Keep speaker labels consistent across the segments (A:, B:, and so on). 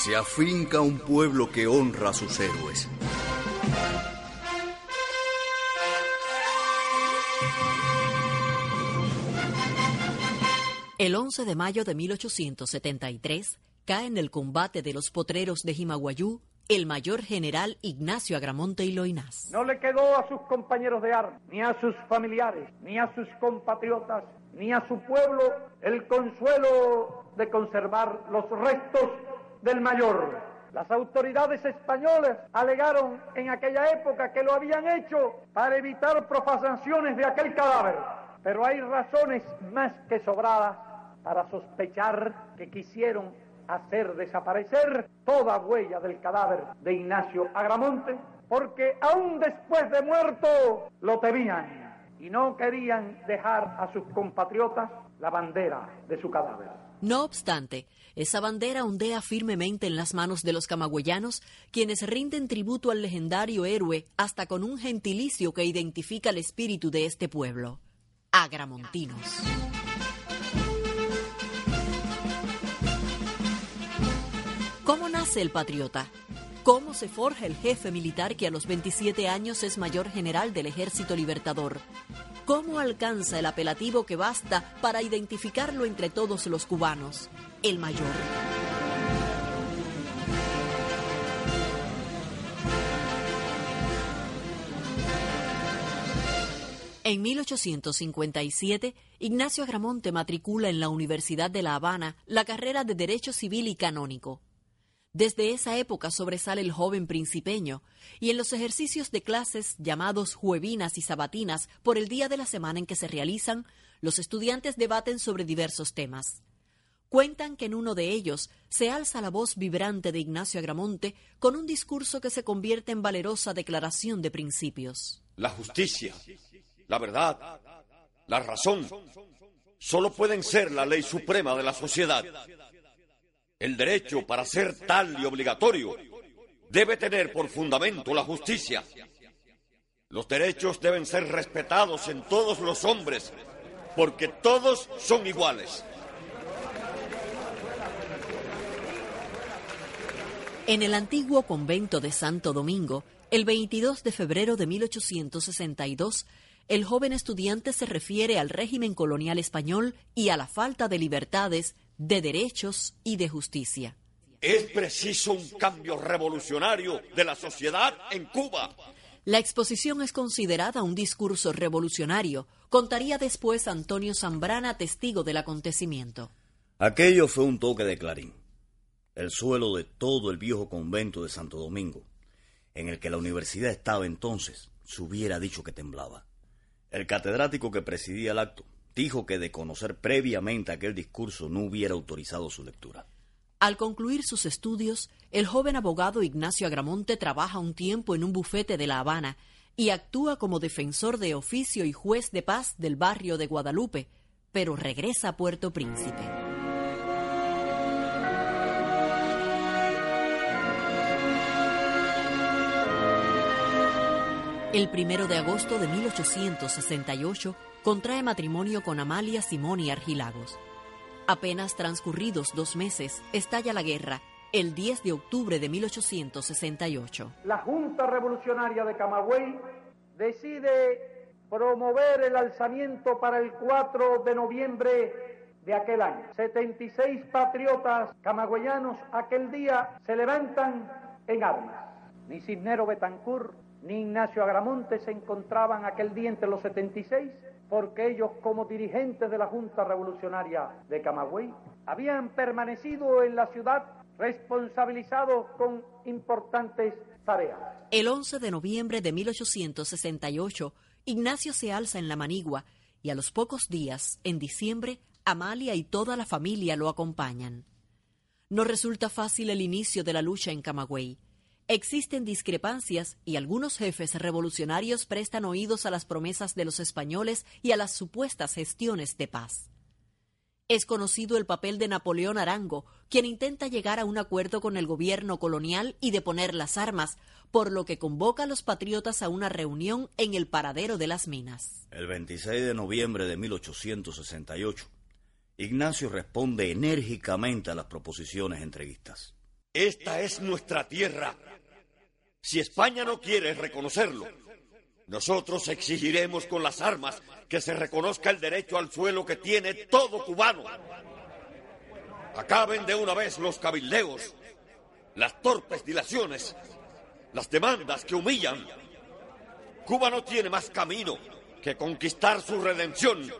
A: se afinca un pueblo que honra a sus héroes.
B: El 11 de mayo de 1873 cae en el combate de los potreros de Jimaguayú el mayor general Ignacio Agramonte y Loinás.
C: No le quedó a sus compañeros de armas, ni a sus familiares, ni a sus compatriotas, ni a su pueblo el consuelo de conservar los restos del mayor. Las autoridades españolas alegaron en aquella época que lo habían hecho para evitar profanaciones de aquel cadáver, pero hay razones más que sobradas para sospechar que quisieron hacer desaparecer toda huella del cadáver de Ignacio Agramonte, porque aún después de muerto lo temían y no querían dejar a sus compatriotas la bandera de su cadáver.
B: No obstante, esa bandera ondea firmemente en las manos de los camagüeyanos, quienes rinden tributo al legendario héroe hasta con un gentilicio que identifica el espíritu de este pueblo, agramontinos. ¿Cómo nace el patriota? ¿Cómo se forja el jefe militar que a los 27 años es mayor general del Ejército Libertador? ¿Cómo alcanza el apelativo que basta para identificarlo entre todos los cubanos? El mayor. En 1857, Ignacio Agramonte matricula en la Universidad de La Habana la carrera de Derecho Civil y Canónico. Desde esa época sobresale el joven principeño, y en los ejercicios de clases llamados juevinas y sabatinas por el día de la semana en que se realizan, los estudiantes debaten sobre diversos temas. Cuentan que en uno de ellos se alza la voz vibrante de Ignacio Agramonte con un discurso que se convierte en valerosa declaración de principios.
D: La justicia, la verdad, la razón, solo pueden ser la ley suprema de la sociedad. El derecho, para ser tal y obligatorio, debe tener por fundamento la justicia. Los derechos deben ser respetados en todos los hombres, porque todos son iguales.
B: En el antiguo convento de Santo Domingo, el 22 de febrero de 1862, el joven estudiante se refiere al régimen colonial español y a la falta de libertades de derechos y de justicia.
D: Es preciso un cambio revolucionario de la sociedad en Cuba.
B: La exposición es considerada un discurso revolucionario, contaría después Antonio Zambrana, testigo del acontecimiento.
A: Aquello fue un toque de clarín. El suelo de todo el viejo convento de Santo Domingo, en el que la universidad estaba entonces, se hubiera dicho que temblaba. El catedrático que presidía el acto dijo que de conocer previamente aquel discurso no hubiera autorizado su lectura.
B: Al concluir sus estudios, el joven abogado Ignacio Agramonte trabaja un tiempo en un bufete de La Habana y actúa como defensor de oficio y juez de paz del barrio de Guadalupe, pero regresa a Puerto Príncipe. El primero de agosto de 1868 contrae matrimonio con Amalia Simoni Argilagos. Apenas transcurridos dos meses, estalla la guerra, el 10 de octubre de 1868.
C: La Junta Revolucionaria de Camagüey decide promover el alzamiento para el 4 de noviembre de aquel año. 76 patriotas camagüeyanos aquel día se levantan en armas. Ni Cisnero Betancourt ni Ignacio Agramonte se encontraban aquel día entre los 76 porque ellos como dirigentes de la Junta Revolucionaria de Camagüey habían permanecido en la ciudad responsabilizados con importantes tareas.
B: El 11 de noviembre de 1868, Ignacio se alza en la manigua y a los pocos días, en diciembre, Amalia y toda la familia lo acompañan. No resulta fácil el inicio de la lucha en Camagüey. Existen discrepancias y algunos jefes revolucionarios prestan oídos a las promesas de los españoles y a las supuestas gestiones de paz. Es conocido el papel de Napoleón Arango, quien intenta llegar a un acuerdo con el gobierno colonial y deponer las armas, por lo que convoca a los patriotas a una reunión en el paradero de las minas.
A: El 26 de noviembre de 1868, Ignacio responde enérgicamente a las proposiciones entreguistas.
D: Esta es nuestra tierra. Si España no quiere reconocerlo, nosotros exigiremos con las armas que se reconozca el derecho al suelo que tiene todo cubano. Acaben de una vez los cabildeos, las torpes dilaciones, las demandas que humillan. Cuba no tiene más camino que conquistar su redención,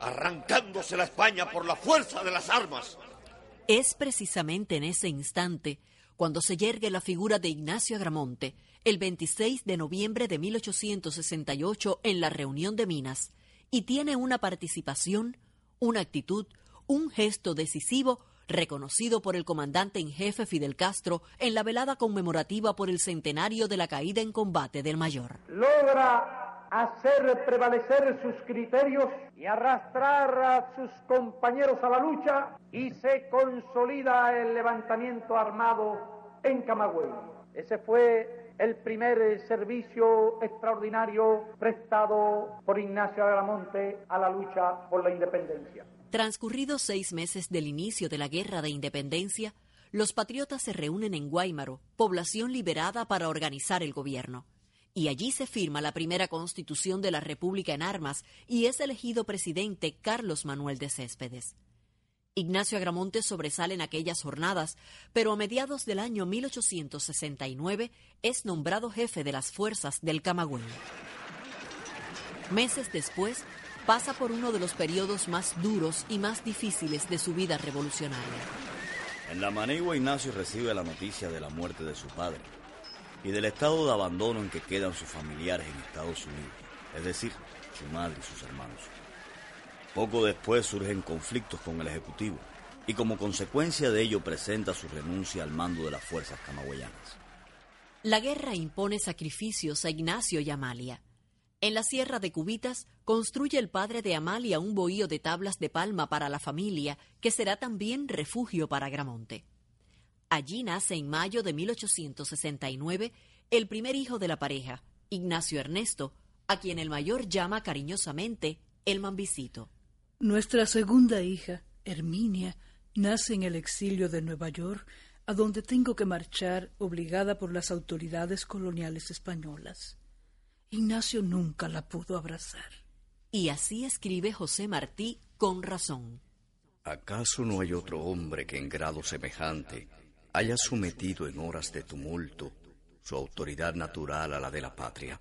D: arrancándose la España por la fuerza de las armas.
B: Es precisamente en ese instante cuando se yergue la figura de Ignacio Agramonte, el 26 de noviembre de 1868 en la reunión de Minas, y tiene una participación, una actitud, un gesto decisivo reconocido por el comandante en jefe Fidel Castro en la velada conmemorativa por el centenario de la caída en combate del mayor.
C: Logra hacer prevalecer sus criterios y arrastrar a sus compañeros a la lucha y se consolida el levantamiento armado en Camagüey. Ese fue el primer servicio extraordinario prestado por Ignacio Agramonte a la lucha por la independencia.
B: Transcurridos seis meses del inicio de la Guerra de Independencia, los patriotas se reúnen en Guaymaro, población liberada para organizar el gobierno. Y allí se firma la primera constitución de la República en armas y es elegido presidente Carlos Manuel de Céspedes. Ignacio Agramonte sobresale en aquellas jornadas, pero a mediados del año 1869 es nombrado jefe de las fuerzas del Camagüey. Meses después, pasa por uno de los periodos más duros y más difíciles de su vida revolucionaria.
A: En la Manigua, Ignacio recibe la noticia de la muerte de su padre y del estado de abandono en que quedan sus familiares en Estados Unidos, es decir, su madre y sus hermanos. Poco después surgen conflictos con el Ejecutivo y como consecuencia de ello presenta su renuncia al mando de las fuerzas camagüeyanas.
B: La guerra impone sacrificios a Ignacio y Amalia. En la sierra de Cubitas construye el padre de Amalia un bohío de tablas de palma para la familia, que será también refugio para Gramonte. Allí nace en mayo de 1869 el primer hijo de la pareja, Ignacio Ernesto, a quien el mayor llama cariñosamente el Mambicito.
E: Nuestra segunda hija, Herminia, nace en el exilio de Nueva York, a donde tengo que marchar obligada por las autoridades coloniales españolas. Ignacio nunca la pudo abrazar.
B: Y así escribe José Martí con razón.
F: ¿Acaso no hay otro hombre que en grado semejante haya sometido en horas de tumulto su autoridad natural a la de la patria?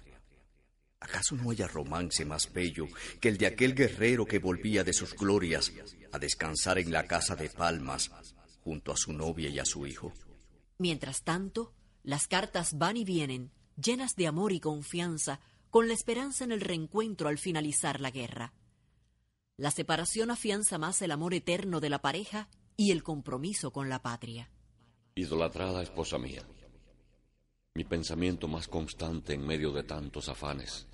F: ¿Acaso no haya romance más bello que el de aquel guerrero que volvía de sus glorias a descansar en la casa de Palmas junto a su novia y a su hijo?
B: Mientras tanto, las cartas van y vienen llenas de amor y confianza, con la esperanza en el reencuentro al finalizar la guerra. La separación afianza más el amor eterno de la pareja y el compromiso con la patria.
D: Idolatrada esposa mía, mi pensamiento más constante en medio de tantos afanes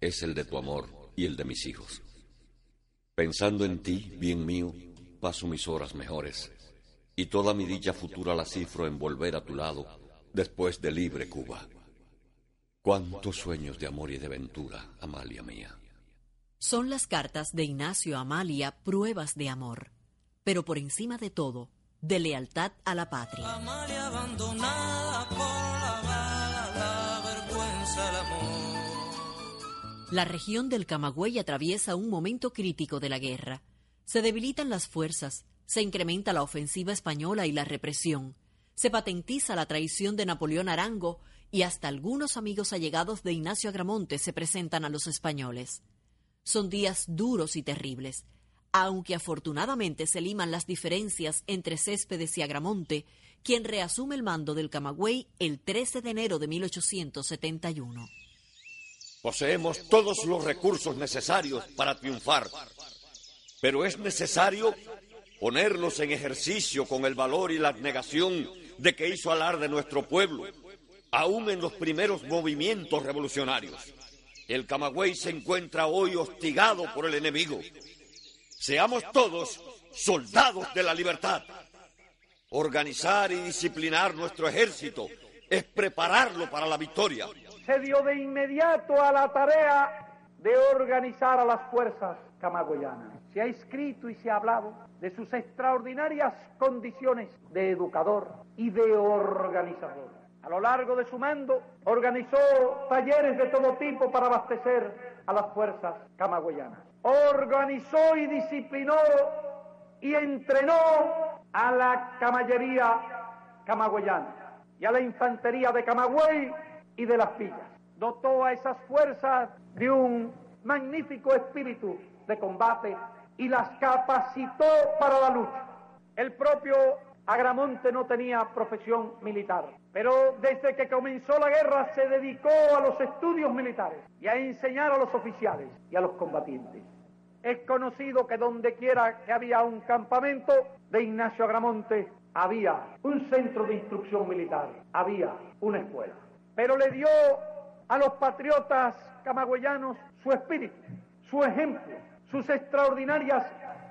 D: es el de tu amor y el de mis hijos. Pensando en ti, bien mío, paso mis horas mejores, y toda mi dicha futura la cifro en volver a tu lado después de libre Cuba. Cuántos sueños de amor y de ventura, Amalia mía.
B: Son las cartas de Ignacio Amalia pruebas de amor, pero por encima de todo, de lealtad a la patria.
G: Amalia abandonada por la bala, la vergüenza, el amor.
B: La región del Camagüey atraviesa un momento crítico de la guerra. Se debilitan las fuerzas, se incrementa la ofensiva española y la represión, se patentiza la traición de Napoleón Arango y hasta algunos amigos allegados de Ignacio Agramonte se presentan a los españoles. Son días duros y terribles, aunque afortunadamente se liman las diferencias entre Céspedes y Agramonte, quien reasume el mando del Camagüey el 13 de enero de 1871.
D: Poseemos todos los recursos necesarios para triunfar, pero es necesario ponerlos en ejercicio con el valor y la abnegación de que hizo alarde nuestro pueblo aún en los primeros movimientos revolucionarios. El Camagüey se encuentra hoy hostigado por el enemigo. Seamos todos soldados de la libertad. Organizar y disciplinar nuestro ejército es prepararlo para la victoria.
C: Se dio de inmediato a la tarea de organizar a las fuerzas camagüeyanas. se ha escrito y se ha hablado de sus extraordinarias condiciones de educador y de organizador. A lo largo de su mando organizó talleres de todo tipo para abastecer a las fuerzas camagüeyanas. Organizó y disciplinó y entrenó a la caballería camagüeyana y a la infantería de Camagüey y de las villas. Dotó a esas fuerzas de un magnífico espíritu de combate y las capacitó para la lucha. El propio Agramonte no tenía profesión militar, pero desde que comenzó la guerra se dedicó a los estudios militares y a enseñar a los oficiales y a los combatientes. Es conocido que donde quiera que había un campamento de Ignacio Agramonte, había un centro de instrucción militar, había una escuela. Pero le dio a los patriotas camagüeyanos su espíritu, su ejemplo, sus extraordinarias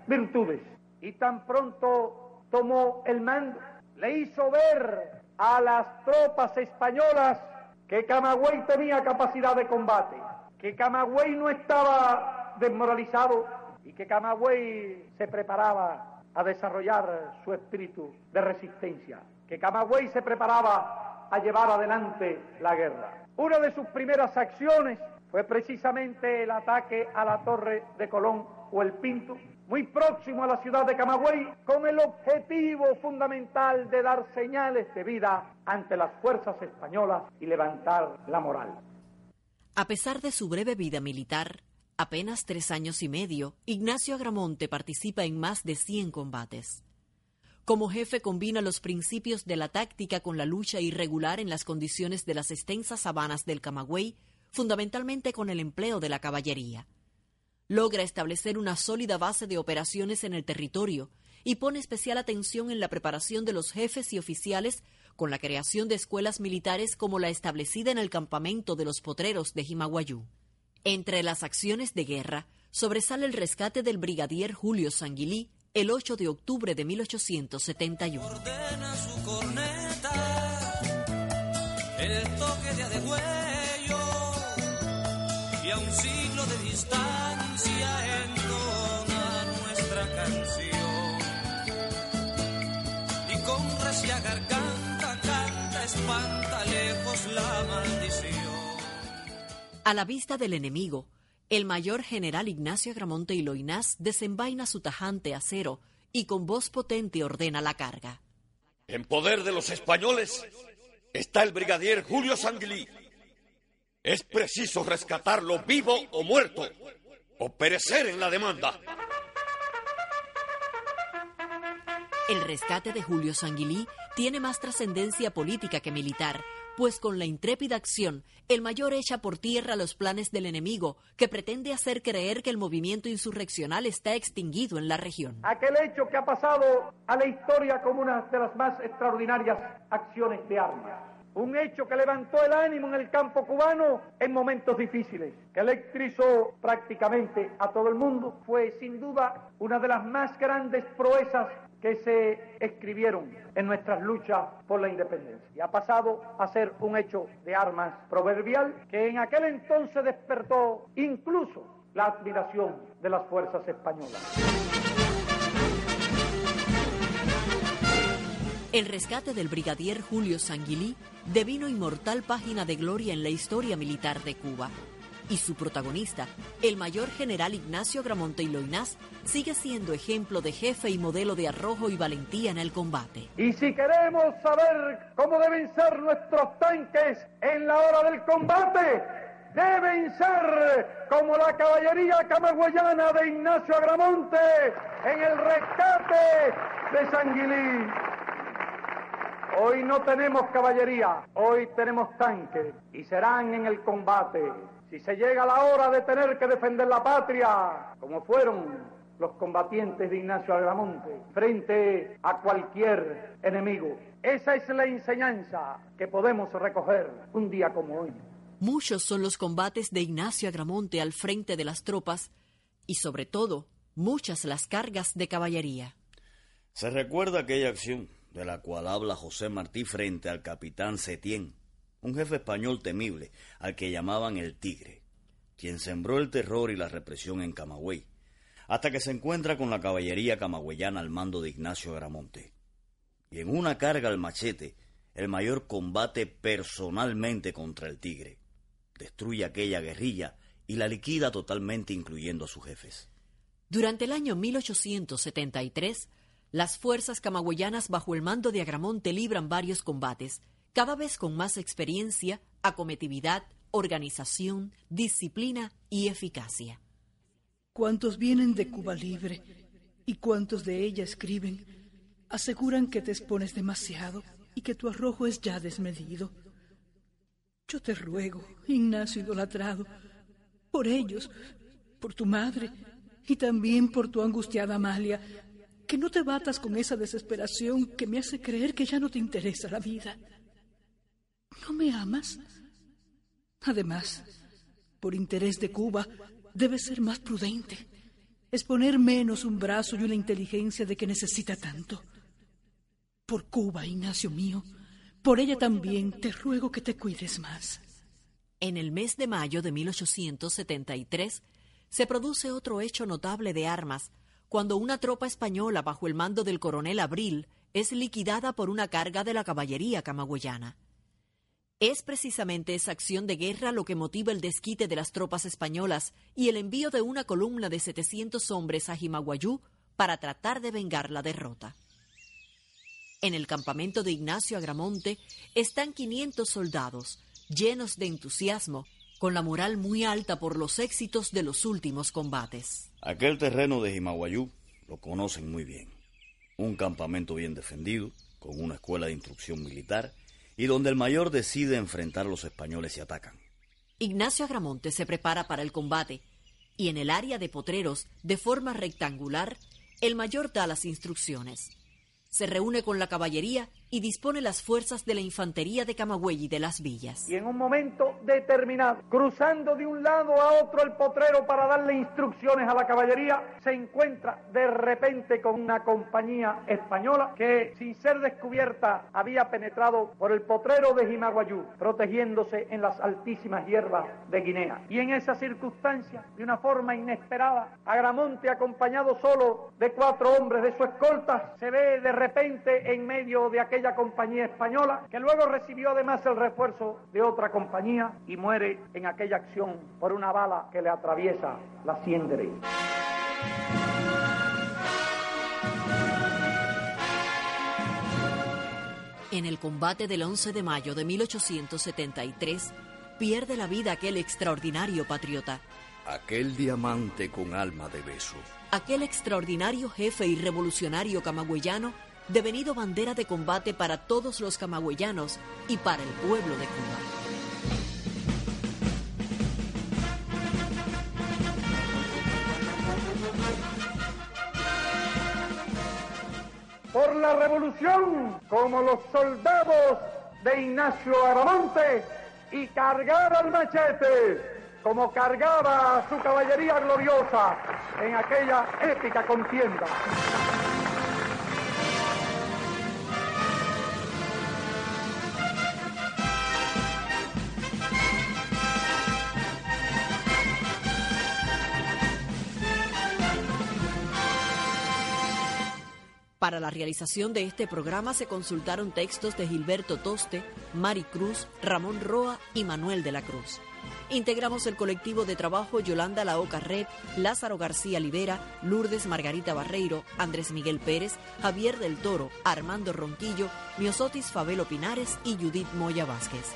C: virtudes. Y tan pronto tomó el mando, le hizo ver a las tropas españolas que Camagüey tenía capacidad de combate, que Camagüey no estaba desmoralizado y que Camagüey se preparaba a desarrollar su espíritu de resistencia, que Camagüey se preparaba a llevar adelante la guerra. Una de sus primeras acciones fue precisamente el ataque a la Torre de Colón o el Pinto, muy próximo a la ciudad de Camagüey, con el objetivo fundamental de dar señales de vida ante las fuerzas españolas y levantar la moral.
B: A pesar de su breve vida militar, apenas tres años y medio, Ignacio Agramonte participa en más de 100 combates. Como jefe combina los principios de la táctica con la lucha irregular en las condiciones de las extensas sabanas del Camagüey, fundamentalmente con el empleo de la caballería. Logra establecer una sólida base de operaciones en el territorio y pone especial atención en la preparación de los jefes y oficiales con la creación de escuelas militares como la establecida en el campamento de los potreros de Jimaguayú. Entre las acciones de guerra sobresale el rescate del brigadier Julio Sanguilí el 8 de octubre de 1871.
G: Ordena su corneta, el toque de a un siglo de distancia entona nuestra canción. Y con recia garganta canta, espanta lejos la maldición.
B: A la vista del enemigo, el mayor general Ignacio Agramonte y Loinás desenvaina su tajante acero y con voz potente ordena la carga.
D: En poder de los españoles está el brigadier Julio Sanguilí. Es preciso rescatarlo vivo o muerto, o perecer en la demanda.
B: El rescate de Julio Sanguilí tiene más trascendencia política que militar, pues con la intrépida acción, el mayor echa por tierra los planes del enemigo, que pretende hacer creer que el movimiento insurreccional está extinguido en la región.
C: Aquel hecho que ha pasado a la historia como una de las más extraordinarias acciones de armas. Un hecho que levantó el ánimo en el campo cubano en momentos difíciles, que electrizó prácticamente a todo el mundo, fue sin duda una de las más grandes proezas que se escribieron en nuestras luchas por la independencia. Y ha pasado a ser un hecho de armas proverbial que en aquel entonces despertó incluso la admiración de las fuerzas españolas.
B: El rescate del brigadier Julio Sanguilí devino inmortal página de gloria en la historia militar de Cuba. Y su protagonista, el mayor general Ignacio Agramonte y Loinás, sigue siendo ejemplo de jefe y modelo de arrojo y valentía en el combate.
C: Y si queremos saber cómo deben ser nuestros tanques en la hora del combate, deben ser como la caballería camagüeyana de Ignacio Agramonte en el rescate de Sanguilí. Hoy no tenemos caballería, hoy tenemos tanques y serán en el combate. Si se llega la hora de tener que defender la patria, como fueron los combatientes de Ignacio Agramonte, frente a cualquier enemigo. Esa es la enseñanza que podemos recoger un día como hoy.
B: Muchos son los combates de Ignacio Agramonte al frente de las tropas y sobre todo muchas las cargas de caballería.
A: Se recuerda aquella acción de la cual habla José Martí frente al capitán Setién, un jefe español temible al que llamaban el Tigre, quien sembró el terror y la represión en Camagüey, hasta que se encuentra con la caballería camagüeyana al mando de Ignacio Agramonte. Y en una carga al machete, el mayor combate personalmente contra el tigre. Destruye aquella guerrilla y la liquida totalmente incluyendo a sus jefes.
B: Durante el año 1873, las fuerzas camagüeyanas bajo el mando de Agramonte libran varios combates, cada vez con más experiencia, acometividad, organización, disciplina y eficacia.
E: Cuantos vienen de Cuba Libre y cuantos de ella escriben, aseguran que te expones demasiado y que tu arrojo es ya desmedido. Yo te ruego, Ignacio idolatrado, por ellos, por tu madre y también por tu angustiada Amalia, que no te batas con esa desesperación que me hace creer que ya no te interesa la vida. ¿No me amas? Además, por interés de Cuba, debes ser más prudente. Exponer menos un brazo y una inteligencia de que necesita tanto. Por Cuba, Ignacio mío, por ella también te ruego que te cuides más.
B: En el mes de mayo de 1873 se produce otro hecho notable de armas, cuando una tropa española bajo el mando del coronel Abril es liquidada por una carga de la caballería camagüeyana. Es precisamente esa acción de guerra lo que motiva el desquite de las tropas españolas y el envío de una columna de 700 hombres a Jimaguayú para tratar de vengar la derrota. En el campamento de Ignacio Agramonte están 500 soldados, llenos de entusiasmo, con la moral muy alta por los éxitos de los últimos combates.
A: Aquel terreno de Jimaguayú lo conocen muy bien. Un campamento bien defendido, con una escuela de instrucción militar y donde el mayor decide enfrentar a los españoles y atacan.
B: Ignacio Agramonte se prepara para el combate y en el área de potreros, de forma rectangular, el mayor da las instrucciones se reúne con la caballería y dispone las fuerzas de la infantería de Camagüey y de las villas.
C: Y en un momento determinado, cruzando de un lado a otro el potrero para darle instrucciones a la caballería, se encuentra de repente con una compañía española que, sin ser descubierta, había penetrado por el potrero de Jimaguayú, protegiéndose en las altísimas hierbas de Guinea. Y en esa circunstancia, de una forma inesperada, Agramonte, acompañado solo de cuatro hombres de su escolta, se ve de repente en medio de aquella compañía española, que luego recibió además el refuerzo de otra compañía y muere en aquella acción por una bala que le atraviesa la sien derecha.
B: En el combate del 11 de mayo de 1873, pierde la vida aquel extraordinario patriota.
F: Aquel diamante con alma de beso.
B: Aquel extraordinario jefe y revolucionario camagüeyano devenido bandera de combate para todos los camagüeyanos y para el pueblo de Cuba.
C: Por la revolución, como los soldados de Ignacio Aramonte, y cargar al machete, como cargaba su caballería gloriosa en aquella épica contienda.
B: Para la realización de este programa se consultaron textos de Gilberto Toste, Mari Cruz, Ramón Roa y Manuel de la Cruz. Integramos el colectivo de trabajo Yolanda Laoca Red, Lázaro García Libera, Lourdes Margarita Barreiro, Andrés Miguel Pérez, Javier del Toro, Armando Ronquillo, Miosotis Fabelo Pinares y Judith Moya Vázquez.